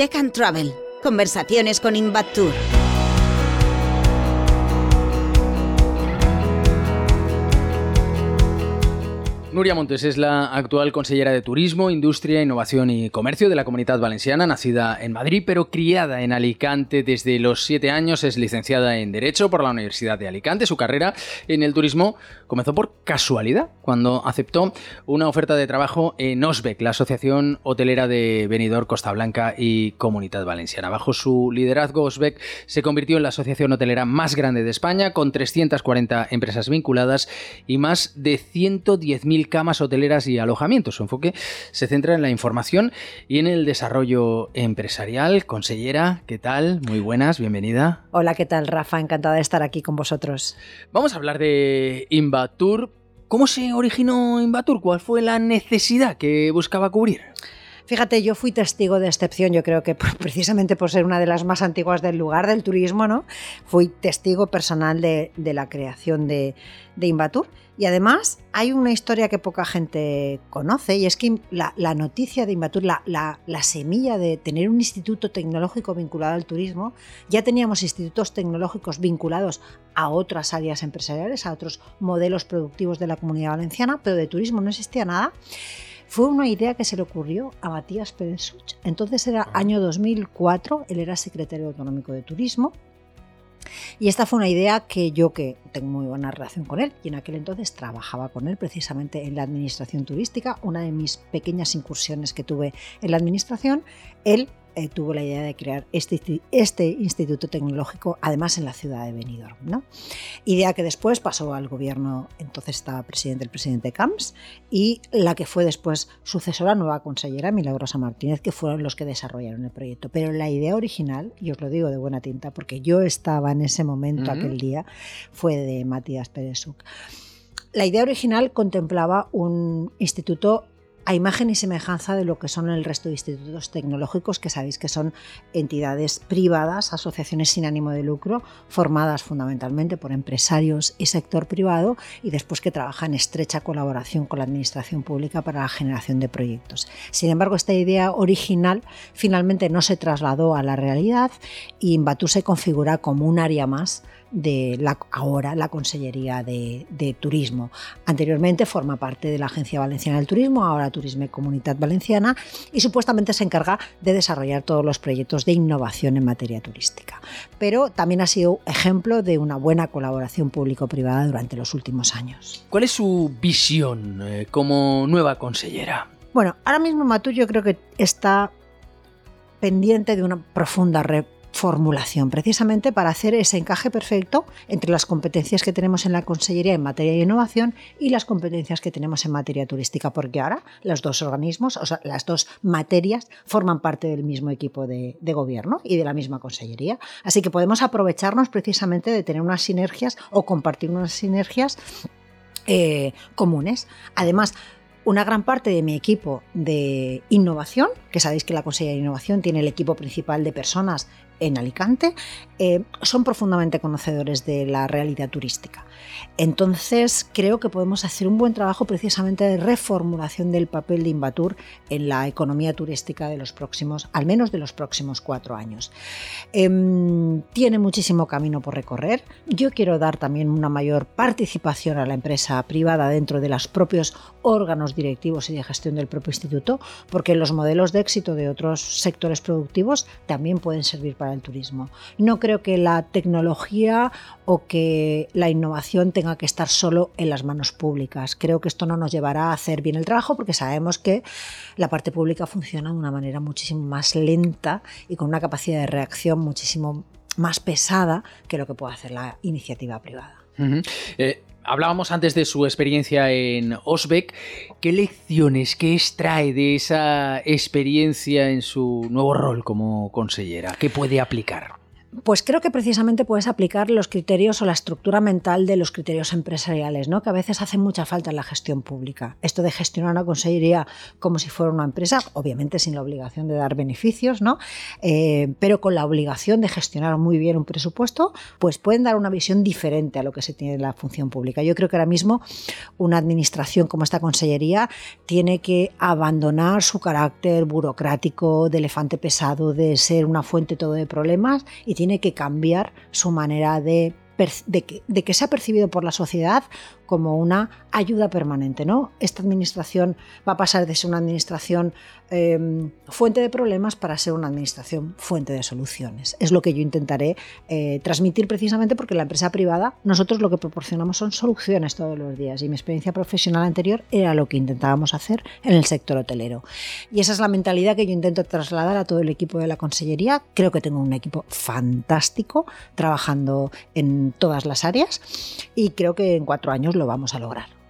Tech and Travel. Conversaciones con Invatur. Nuria Montes es la actual consellera de Turismo, Industria, Innovación y Comercio de la Comunidad Valenciana, nacida en Madrid, pero criada en Alicante desde los siete años. Es licenciada en Derecho por la Universidad de Alicante. Su carrera en el turismo comenzó por casualidad, cuando aceptó una oferta de trabajo en OSBEC, la Asociación Hotelera de Benidorm, Costa Blanca y Comunidad Valenciana. Bajo su liderazgo, OSBEC se convirtió en la asociación hotelera más grande de España, con 340 empresas vinculadas y más de 110.000 camas hoteleras y alojamientos. Su enfoque se centra en la información y en el desarrollo empresarial. Consellera, ¿qué tal? Muy buenas, bienvenida. Hola, ¿qué tal, Rafa? Encantada de estar aquí con vosotros. Vamos a hablar de Invatur. ¿Cómo se originó Invatur? ¿Cuál fue la necesidad que buscaba cubrir? Fíjate, yo fui testigo de excepción, yo creo que precisamente por ser una de las más antiguas del lugar del turismo, ¿no? Fui testigo personal de, la creación de, de Invatur. Y además hay una historia que poca gente conoce y es que la, noticia de Invatur, la, la, semilla de tener un instituto tecnológico vinculado al turismo, ya teníamos institutos tecnológicos vinculados a otras áreas empresariales, a otros modelos productivos de la comunidad valenciana, pero de turismo no existía nada fue una idea que se le ocurrió a Matías Pérez Entonces era año 2004, él era secretario autonómico de turismo. Y esta fue una idea que yo, que tengo muy buena relación con él, y en aquel entonces trabajaba con él precisamente en la administración turística, una de mis pequeñas incursiones que tuve en la administración, él eh, tuvo la idea de crear este, este, instituto tecnológico, además en la ciudad de Benidorm. ¿no? Idea que después pasó al gobierno, entonces estaba presidente el presidente Camps, y la que fue después sucesora, nueva consellera, Milagrosa Martínez, que fueron los que desarrollaron el proyecto. Pero la idea original, y os lo digo de buena tinta, porque yo estaba en ese momento, aquel día, fue de Matías Pérez La idea original contemplaba un instituto a imagen y semejanza de lo que son el resto de institutos tecnológicos, que sabéis que son entidades privadas, asociaciones sin ánimo de lucro, formadas fundamentalmente por empresarios y sector privado, y después que trabajan en estrecha colaboración con la administración pública para la generación de proyectos. Sin embargo, esta idea original finalmente no se trasladó a la realidad y Inbatú se configura como un área más de la, ahora la Consellería de, Turismo. Anteriormente forma parte de la Agencia Valenciana del Turismo, ahora Turisme Comunidad Valenciana, y supuestamente se encarga de desarrollar todos los proyectos de innovación en materia turística. Pero también ha sido ejemplo de una buena colaboración público-privada durante los últimos años. ¿Cuál es su visión eh, como nueva consellera? Bueno, ahora mismo Matú yo creo que está pendiente de una profunda formulación, precisamente para hacer ese encaje perfecto entre las competencias que tenemos en la Consellería en materia de innovación y las competencias que tenemos en materia turística, porque ahora los dos organismos, o sea, las dos materias, forman parte del mismo equipo de, gobierno y de la misma Consellería. Así que podemos aprovecharnos precisamente de tener unas sinergias o compartir unas sinergias eh, comunes. Además, una gran parte de mi equipo de innovación, que sabéis que la Consellería de Innovación tiene el equipo principal de personas en Alicante, eh, son profundamente conocedores de la realidad turística. Entonces, creo que podemos hacer un buen trabajo precisamente de reformulación del papel de Invatur en la economía turística de los próximos, al menos de los próximos cuatro años. Em, tiene muchísimo camino por recorrer. Yo quiero dar también una mayor participación a la empresa privada dentro de los propios órganos directivos y de gestión del propio instituto, porque los modelos de éxito de otros sectores productivos también pueden servir para el turismo. No creo que la tecnología o que la innovación tenga que estar solo en las manos públicas. Creo que esto no nos llevará a hacer bien el trabajo porque sabemos que la parte pública funciona de una manera muchísimo más lenta y con una capacidad de reacción muchísimo más pesada que lo que puede hacer la iniciativa privada. Hablábamos antes de su experiencia en Osbeck. ¿Qué lecciones, qué extrae de esa experiencia en su nuevo rol como consellera? ¿Qué puede aplicar? Pues creo que precisamente puedes aplicar los criterios o la estructura mental de los criterios empresariales, ¿no? que a veces hacen mucha falta en la gestión pública. Esto de gestionar una consejería como si fuera una empresa, obviamente sin la obligación de dar beneficios, ¿no? Eh, pero con la obligación de gestionar muy bien un presupuesto, pues pueden dar una visión diferente a lo que se tiene en la función pública. Yo creo que ahora mismo una administración como esta consellería tiene que abandonar su carácter burocrático, de elefante pesado, de ser una fuente todo de problemas y tiene que cambiar su manera de, de, que, de que sea percibido por la sociedad como una ayuda permanente. ¿no? Esta administración va a pasar de ser una administración em, fuente de problemas para ser una administración fuente de soluciones. Es lo que yo intentaré eh, transmitir precisamente porque la empresa privada nosotros lo que proporcionamos son soluciones todos los días y mi experiencia profesional anterior era lo que intentábamos hacer en el sector hotelero. Y esa es la mentalidad que yo intento trasladar a todo el equipo de la Consellería. Creo que tengo un equipo fantástico trabajando en todas las áreas y creo que en cuatro años lo vamos a lograr.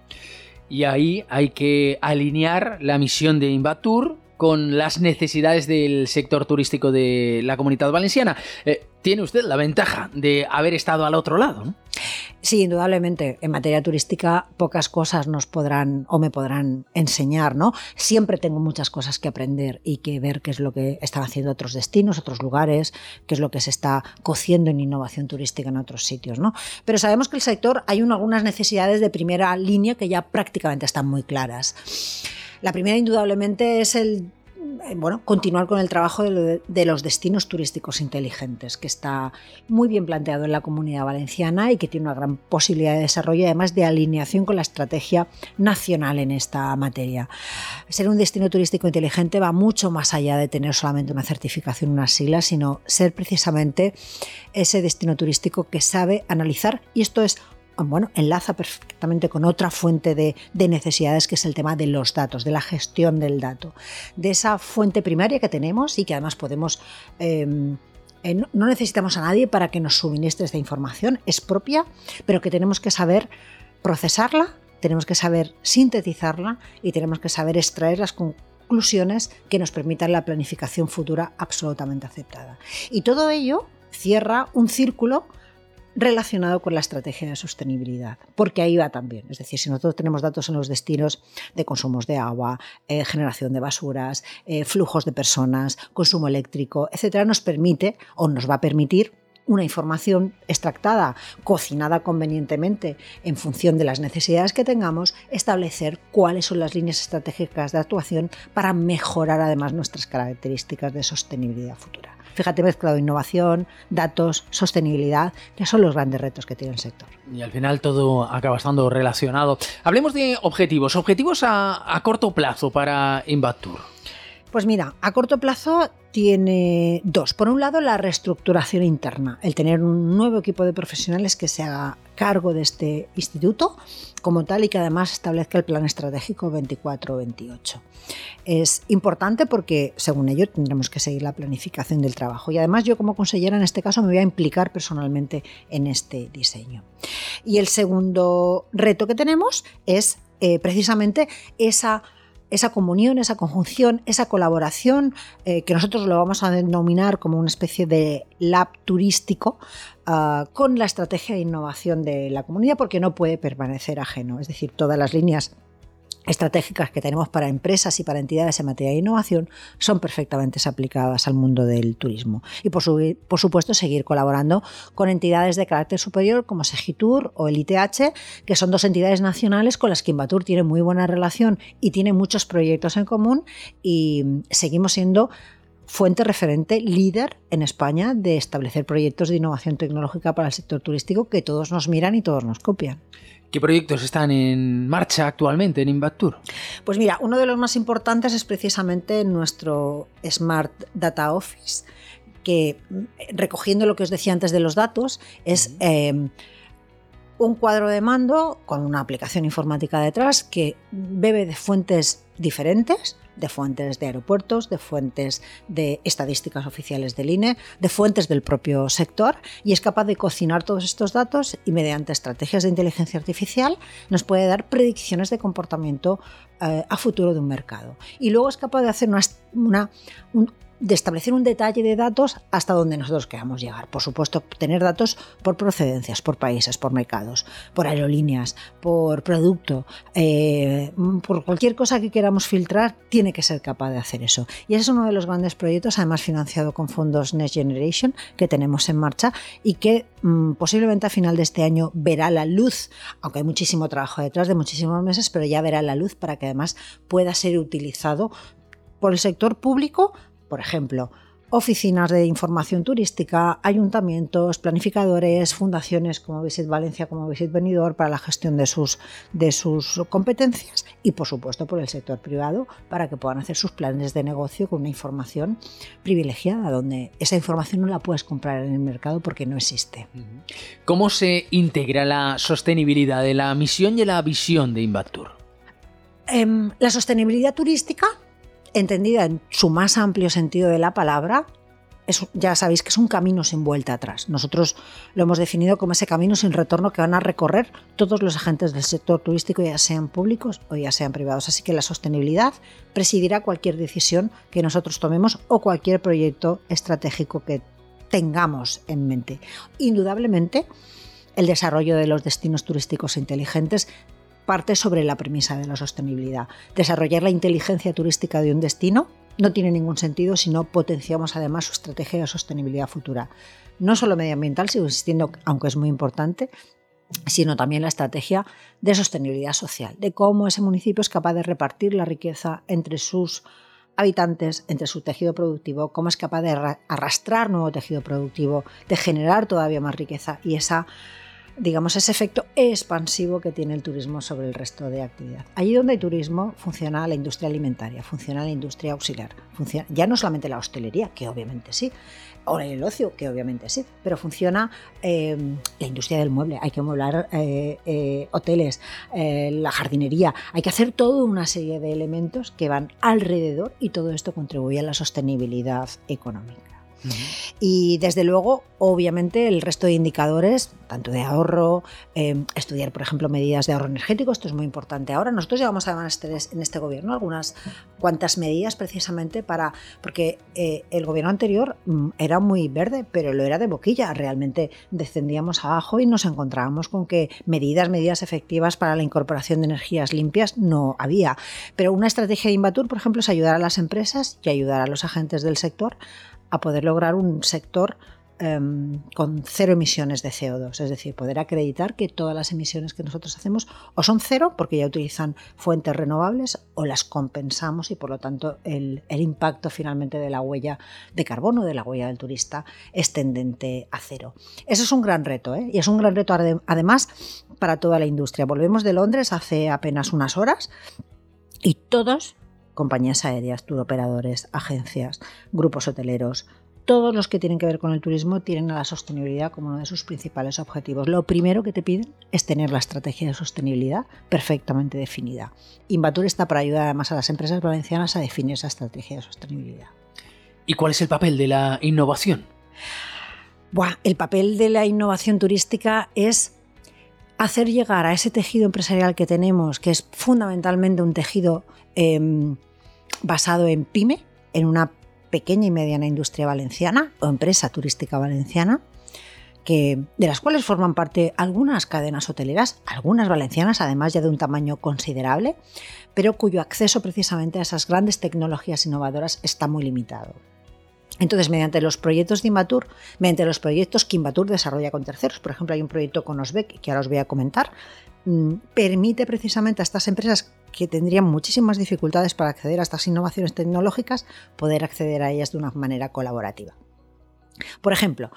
Y ahí hay que alinear la misión de Invatur con las necesidades del sector turístico de la comunidad valenciana. Eh, tiene usted la ventaja de haber estado al otro lado. Sí, indudablemente. En materia turística pocas cosas nos podrán o me podrán enseñar, ¿no? Siempre tengo muchas cosas que aprender y que ver qué es lo que están haciendo otros destinos, otros lugares, qué es lo que se está cociendo en innovación turística en otros sitios, ¿no? Pero sabemos que el sector hay algunas necesidades de primera línea que ya prácticamente están muy claras. La primera, indudablemente, es el eh, bueno, continuar con el trabajo de, los destinos turísticos inteligentes, que está muy bien planteado en la comunidad valenciana y que tiene una gran posibilidad de desarrollo, además de alineación con la estrategia nacional en esta materia. Ser un destino turístico inteligente va mucho más allá de tener solamente una certificación, unas siglas, sino ser precisamente ese destino turístico que sabe analizar, y esto es bueno, enlaza perfectamente con otra fuente de, necesidades que es el tema de los datos, de la gestión del dato, de esa fuente primaria que tenemos y que además podemos... Em, eh, no necesitamos a nadie para que nos suministre esta información, es propia, pero que tenemos que saber procesarla, tenemos que saber sintetizarla y tenemos que saber extraer las conclusiones que nos permitan la planificación futura absolutamente aceptada. Y todo ello cierra un círculo relacionado con la estrategia de sostenibilidad, porque ahí va también. Es decir, si nosotros tenemos datos en los destinos de consumos de agua, eh, generación de basuras, eh, flujos de personas, consumo eléctrico, etcétera, nos permite o nos va a permitir una información extractada, cocinada convenientemente en función de las necesidades que tengamos, establecer cuáles son las líneas estratégicas de actuación para mejorar además nuestras características de sostenibilidad futura. Fíjate, mezclado innovación, datos, sostenibilidad, que son los grandes retos que tiene el sector. Y al final todo acaba estando relacionado. Hablemos de objetivos, objetivos a, corto plazo para Invatur. Pues mira, a corto plazo tiene dos. Por un lado, la reestructuración interna, el tener un nuevo equipo de profesionales que se haga cargo de este instituto como tal y que además establezca el plan estratégico 24-28. Es importante porque, según ello, tendremos que seguir la planificación del trabajo. Y además yo como consellera en este caso me voy a implicar personalmente en este diseño. Y el segundo reto que tenemos es eh, precisamente esa esa comunión, esa conjunción, esa colaboración, eh, que nosotros lo vamos a denominar como una especie de lab turístico, ah, con la estrategia de innovación de la comunidad, porque no puede permanecer ajeno. Es decir, todas las líneas estratégicas que tenemos para empresas y para entidades en materia de innovación son perfectamente aplicadas al mundo del turismo. Y por, supuesto seguir colaborando con entidades de carácter superior como Segitur o el ITH, que son dos entidades nacionales con las que Invatur tiene muy buena relación y tiene muchos proyectos en común y seguimos siendo fuente referente, líder en España de establecer proyectos de innovación tecnológica para el sector turístico que todos nos miran y todos nos copian. ¿Qué proyectos están en marcha actualmente en Invatur? Pues mira, uno de los más importantes es precisamente nuestro Smart Data Office, que recogiendo lo que os decía antes de los datos, es eh, un cuadro de mando con una aplicación informática detrás que bebe de fuentes diferentes, de fuentes de aeropuertos, de fuentes de estadísticas oficiales del INE, de fuentes del propio sector, y es capaz de cocinar todos estos datos y mediante estrategias de inteligencia artificial nos puede dar predicciones de comportamiento eh, a futuro de un mercado. Y luego es capaz de hacer una, un, de establecer un detalle de datos hasta donde nosotros queramos llegar. Por supuesto, tener datos por procedencias, por países, por mercados, por aerolíneas, por producto, eh, por cualquier cosa que queramos filtrar, tiene que ser capaz de hacer eso. Y ese es uno de los grandes proyectos, además financiado con fondos Next Generation, que tenemos en marcha y que mmm, posiblemente a final de este año verá la luz, aunque hay muchísimo trabajo detrás de muchísimos meses, pero ya verá la luz para que además pueda ser utilizado por el sector público por ejemplo, oficinas de información turística, ayuntamientos, planificadores, fundaciones como Visit Valencia, como Visit Benidorm para la gestión de sus, de sus competencias y por supuesto por el sector privado para que puedan hacer sus planes de negocio con una información privilegiada donde esa información no la puedes comprar en el mercado porque no existe. ¿Cómo se integra la sostenibilidad de la misión y la visión de Invatur? Eh, la sostenibilidad turística entendida en su más amplio sentido de la palabra, es, ya sabéis que es un camino sin vuelta atrás. Nosotros lo hemos definido como ese camino sin retorno que van a recorrer todos los agentes del sector turístico, ya sean públicos o ya sean privados. Así que la sostenibilidad presidirá cualquier decisión que nosotros tomemos o cualquier proyecto estratégico que tengamos en mente. Indudablemente, el desarrollo de los destinos turísticos inteligentes parte sobre la premisa de la sostenibilidad. Desarrollar la inteligencia turística de un destino no tiene ningún sentido si no potenciamos además su estrategia de sostenibilidad futura. No solo medioambiental, sigo insistiendo, aunque es muy importante, sino también la estrategia de sostenibilidad social, de cómo ese municipio es capaz de repartir la riqueza entre sus habitantes, entre su tejido productivo, cómo es capaz de arrastrar nuevo tejido productivo, de generar todavía más riqueza y esa digamos, ese efecto expansivo que tiene el turismo sobre el resto de actividad. Allí donde hay turismo funciona la industria alimentaria, funciona la industria auxiliar, funciona ya no solamente la hostelería, que obviamente sí, o el ocio, que obviamente sí, pero funciona eh, la industria del mueble, hay que moblar eh, eh, hoteles, eh, la jardinería, hay que hacer toda una serie de elementos que van alrededor y todo esto contribuye a la sostenibilidad económica. Y desde luego, obviamente, el resto de indicadores, tanto de ahorro, eh, estudiar, por ejemplo, medidas de ahorro energético, esto es muy importante ahora. Nosotros llevamos además este, en este gobierno algunas cuantas medidas precisamente para, porque eh, el gobierno anterior mm, era muy verde, pero lo era de boquilla. Realmente descendíamos abajo y nos encontrábamos con que medidas, medidas efectivas para la incorporación de energías limpias no había. Pero una estrategia de Invatur, por ejemplo, es ayudar a las empresas y ayudar a los agentes del sector a poder lograr un sector eh, con cero emisiones de CO2, es decir, poder acreditar que todas las emisiones que nosotros hacemos o son cero porque ya utilizan fuentes renovables o las compensamos y por lo tanto el, el impacto finalmente de la huella de carbono, de la huella del turista, es tendente a cero. Eso es un gran reto ¿eh? y es un gran reto además para toda la industria. Volvemos de Londres hace apenas unas horas y todos compañías aéreas, turoperadores, agencias, grupos hoteleros, todos los que tienen que ver con el turismo tienen a la sostenibilidad como uno de sus principales objetivos. Lo primero que te piden es tener la estrategia de sostenibilidad perfectamente definida. Invatur está para ayudar además a las empresas valencianas a definir esa estrategia de sostenibilidad. ¿Y cuál es el papel de la innovación? Buah, el papel de la innovación turística es hacer llegar a ese tejido empresarial que tenemos, que es fundamentalmente un tejido eh, basado en pyme, en una pequeña y mediana industria valenciana o empresa turística valenciana, que, de las cuales forman parte algunas cadenas hoteleras, algunas valencianas, además ya de un tamaño considerable, pero cuyo acceso precisamente a esas grandes tecnologías innovadoras está muy limitado. Entonces, mediante los proyectos de Invatur, mediante los proyectos que Invatur desarrolla con terceros, por ejemplo, hay un proyecto con Osbec que ahora os voy a comentar, mmm, permite precisamente a estas empresas que tendrían muchísimas dificultades para acceder a estas innovaciones tecnológicas, poder acceder a ellas de una manera colaborativa. Por ejemplo,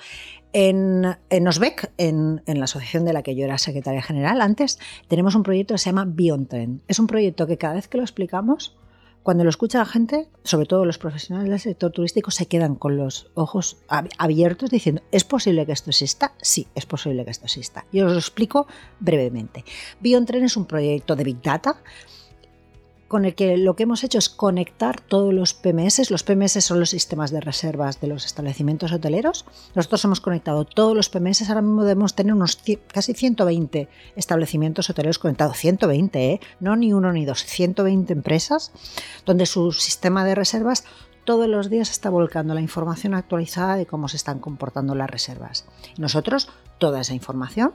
en, en, en, la asociación de la que yo era secretaria general antes, tenemos un proyecto que se llama Beyond Trend. Es un proyecto que cada vez que lo explicamos, cuando lo escucha la gente, sobre todo los profesionales del sector turístico, se quedan con los ojos abiertos diciendo, ¿es posible que esto exista? Sí, es posible que esto exista. Y os lo explico brevemente. Beyond es un proyecto de Big Data con el que lo que hemos hecho es conectar todos los PMS. Los PMS son los sistemas de reservas de los establecimientos hoteleros. Nosotros hemos conectado todos los PMS. Ahora mismo debemos tener unos casi 120 establecimientos hoteleros conectados. 120, ¿eh? no ni uno ni dos, 120 empresas donde su sistema de reservas todos los días está volcando la información actualizada de cómo se están comportando las reservas. Nosotros, toda esa información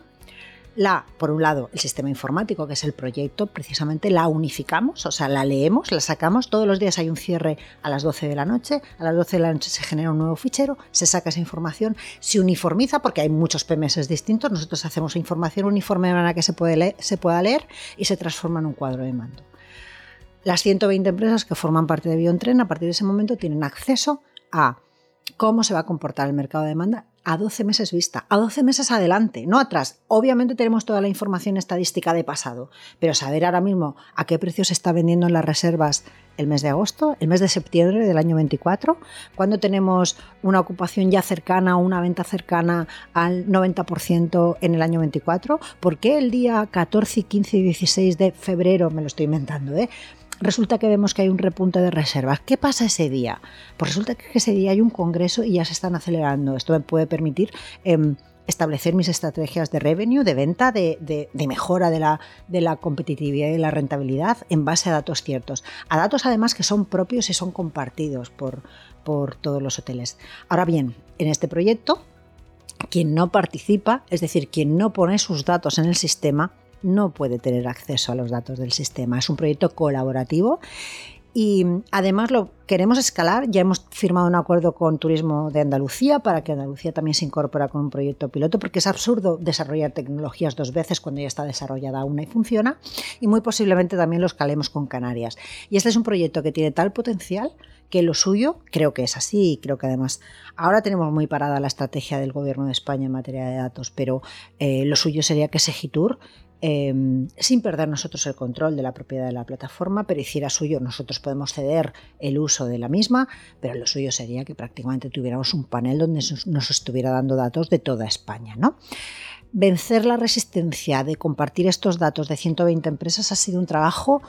la, por un lado, el sistema informático, que es el proyecto, precisamente la unificamos, o sea, la leemos, la sacamos, todos los días hay un cierre a las 12 de la noche, a las 12 de la noche se genera un nuevo fichero, se saca esa información, se uniformiza porque hay muchos PMS distintos, nosotros hacemos información uniforme de manera que se, pueda leer y se transforma en un cuadro de mando. Las 120 empresas que forman parte de Biontren a partir de ese momento tienen acceso a cómo se va a comportar el mercado de demanda a 12 meses vista, a 12 meses adelante, no atrás. Obviamente tenemos toda la información estadística de pasado, pero saber ahora mismo a qué precio se está vendiendo en las reservas el mes de agosto, el mes de septiembre del año 24, cuando tenemos una ocupación ya cercana o una venta cercana al 90% en el año 24, ¿por qué el día 14, 15 y 16 de febrero, me lo estoy inventando, ¿eh? Resulta que vemos que hay un repunte de reservas. ¿Qué pasa ese día? Pues resulta que ese día hay un congreso y ya se están acelerando. Esto me puede permitir... Em, establecer mis estrategias de revenue, de venta, de, mejora de la, de la, competitividad y la rentabilidad en base a datos ciertos. A datos además que son propios y son compartidos por todos los hoteles. Ahora bien, en este proyecto, quien no participa, es decir, quien no pone sus datos en el sistema, no puede tener acceso a los datos del sistema. Es un proyecto colaborativo y además lo queremos escalar. Ya hemos firmado un acuerdo con Turismo de Andalucía para que Andalucía también se incorpore con un proyecto piloto, porque es absurdo desarrollar tecnologías dos veces cuando ya está desarrollada una y funciona. Y muy posiblemente también lo escalemos con Canarias. Y este es un proyecto que tiene tal potencial que lo suyo, creo que es así, y creo que además ahora tenemos muy parada la estrategia del Gobierno de España en materia de datos, pero eh, lo suyo sería que Segitur Em, sin perder nosotros el control de la propiedad de la plataforma, pero hiciera suyo, nosotros podemos ceder el uso de la misma, pero lo suyo sería que prácticamente tuviéramos un panel donde nos estuviera dando datos de toda España. ¿no? Vencer la resistencia de compartir estos datos de 120 empresas ha sido un trabajo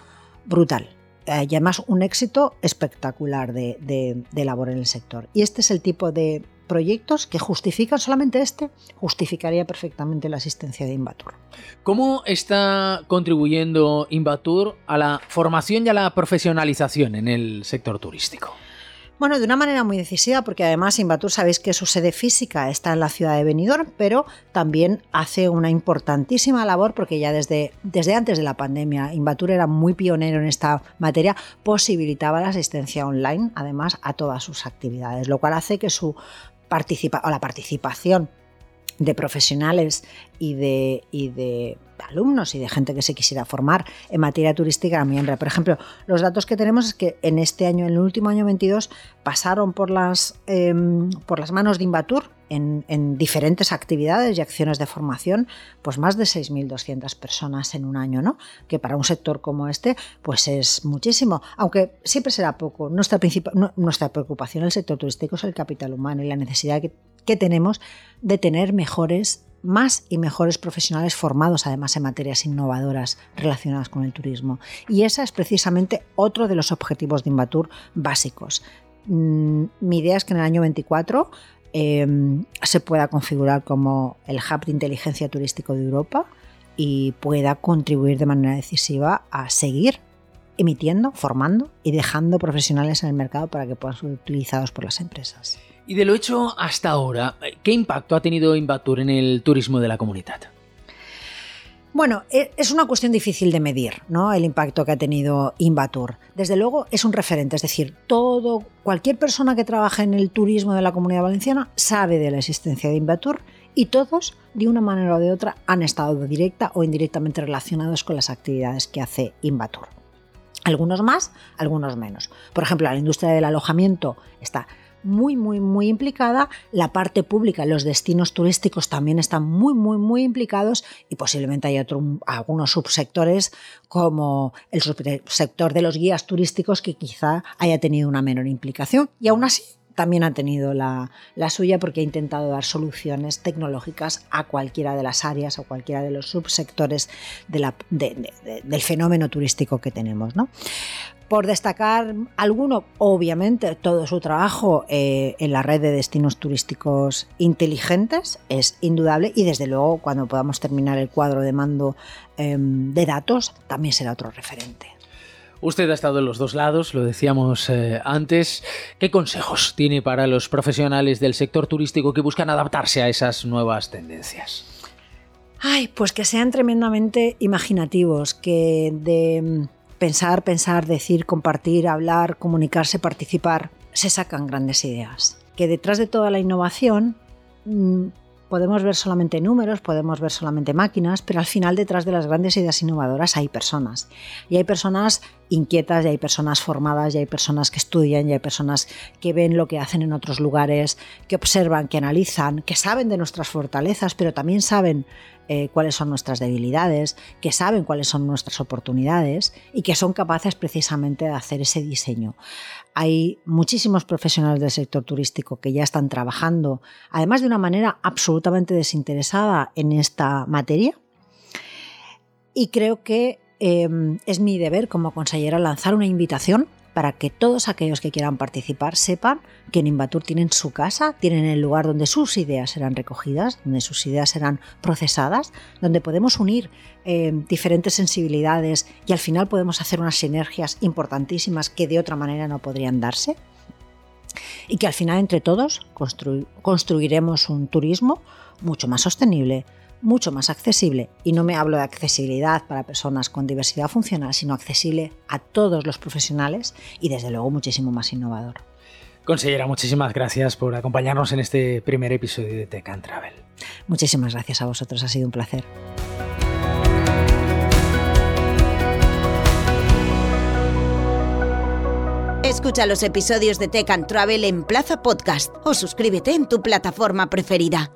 brutal. Eh, y además un éxito espectacular de, de labor en el sector. Y este es el tipo de proyectos que justifican solamente este, justificaría perfectamente la asistencia de Invatur. ¿Cómo está contribuyendo Invatur a la formación y a la profesionalización en el sector turístico? Bueno, de una manera muy decisiva, porque además Invatur sabéis que su sede física está en la ciudad de Benidorm, pero también hace una importantísima labor, porque ya desde, desde antes de la pandemia Invatur era muy pionero en esta materia, posibilitaba la asistencia online, además, a todas sus actividades, lo cual hace que su participa o la participación de profesionales y de, y de alumnos y de gente que se quisiera formar en materia turística miembro. Por ejemplo, los datos que tenemos es que en este año, en el último año 22, pasaron por las, em, por las manos de Invatur en, en, diferentes actividades y acciones de formación, pues más de 6.200 personas en un año, ¿no? Que para un sector como este, pues es muchísimo, aunque siempre será poco. Nuestra, nuestra preocupación en el sector turístico es el capital humano y la necesidad que tenemos de tener mejores más y mejores profesionales formados además en materias innovadoras relacionadas con el turismo. Y ese es precisamente otro de los objetivos de Invatur básicos. Mm, mi idea es que en el año 24 em, se pueda configurar como el hub de inteligencia turístico de Europa y pueda contribuir de manera decisiva a seguir emitiendo, formando y dejando profesionales en el mercado para que puedan ser utilizados por las empresas. Y de lo hecho hasta ahora, ¿qué impacto ha tenido Invatur en el turismo de la comunidad? Bueno, e, es una cuestión difícil de medir, ¿no? El impacto que ha tenido Invatur. Desde luego es un referente, es decir, todo, cualquier persona que trabaja en el turismo de la comunidad valenciana sabe de la existencia de Invatur y todos, de una manera o de otra, han estado directa o indirectamente relacionados con las actividades que hace Invatur. Algunos más, algunos menos. Por ejemplo, la industria del alojamiento está muy, muy, muy implicada. La parte pública, los destinos turísticos también están muy, muy, muy implicados y posiblemente hay algunos subsectores como el subsector de los guías turísticos que quizá haya tenido una menor implicación. Y aún así, también ha tenido la, suya porque ha intentado dar soluciones tecnológicas a cualquiera de las áreas o cualquiera de los subsectores del fenómeno turístico que tenemos. ¿no? Por destacar alguno, obviamente todo su trabajo eh, en la red de destinos turísticos inteligentes es indudable y desde luego cuando podamos terminar el cuadro de mando em, de datos también será otro referente. Usted ha estado en los dos lados, lo decíamos eh, antes. ¿Qué consejos tiene para los profesionales del sector turístico que buscan adaptarse a esas nuevas tendencias? Ay, pues que sean tremendamente imaginativos, que de pensar, pensar, decir, compartir, hablar, comunicarse, participar, se sacan grandes ideas. Que detrás de toda la innovación mm, podemos ver solamente números, podemos ver solamente máquinas, pero al final detrás de las grandes ideas innovadoras hay personas. Y hay personas inquietas, y hay personas formadas, y hay personas que estudian, y hay personas que ven lo que hacen en otros lugares, que observan, que analizan, que saben de nuestras fortalezas, pero también saben eh, cuáles son nuestras debilidades, que saben cuáles son nuestras oportunidades y que son capaces precisamente de hacer ese diseño. Hay muchísimos profesionales del sector turístico que ya están trabajando, además de una manera absolutamente desinteresada en esta materia. Y creo que em, es mi deber como consellera lanzar una invitación para que todos aquellos que quieran participar sepan que en Invatur tienen su casa, tienen el lugar donde sus ideas serán recogidas, donde sus ideas serán procesadas, donde podemos unir eh, diferentes sensibilidades y al final podemos hacer unas sinergias importantísimas que de otra manera no podrían darse. Y que al final entre todos construiremos un turismo mucho más sostenible, mucho más accesible, y no me hablo de accesibilidad para personas con diversidad funcional, sino accesible a todos los profesionales y desde luego muchísimo más innovador. Consellera, muchísimas gracias por acompañarnos en este primer episodio de Tech and Travel. Muchísimas gracias a vosotros, ha sido un placer. Escucha los episodios de Tech and Travel en Plaza Podcast o suscríbete en tu plataforma preferida.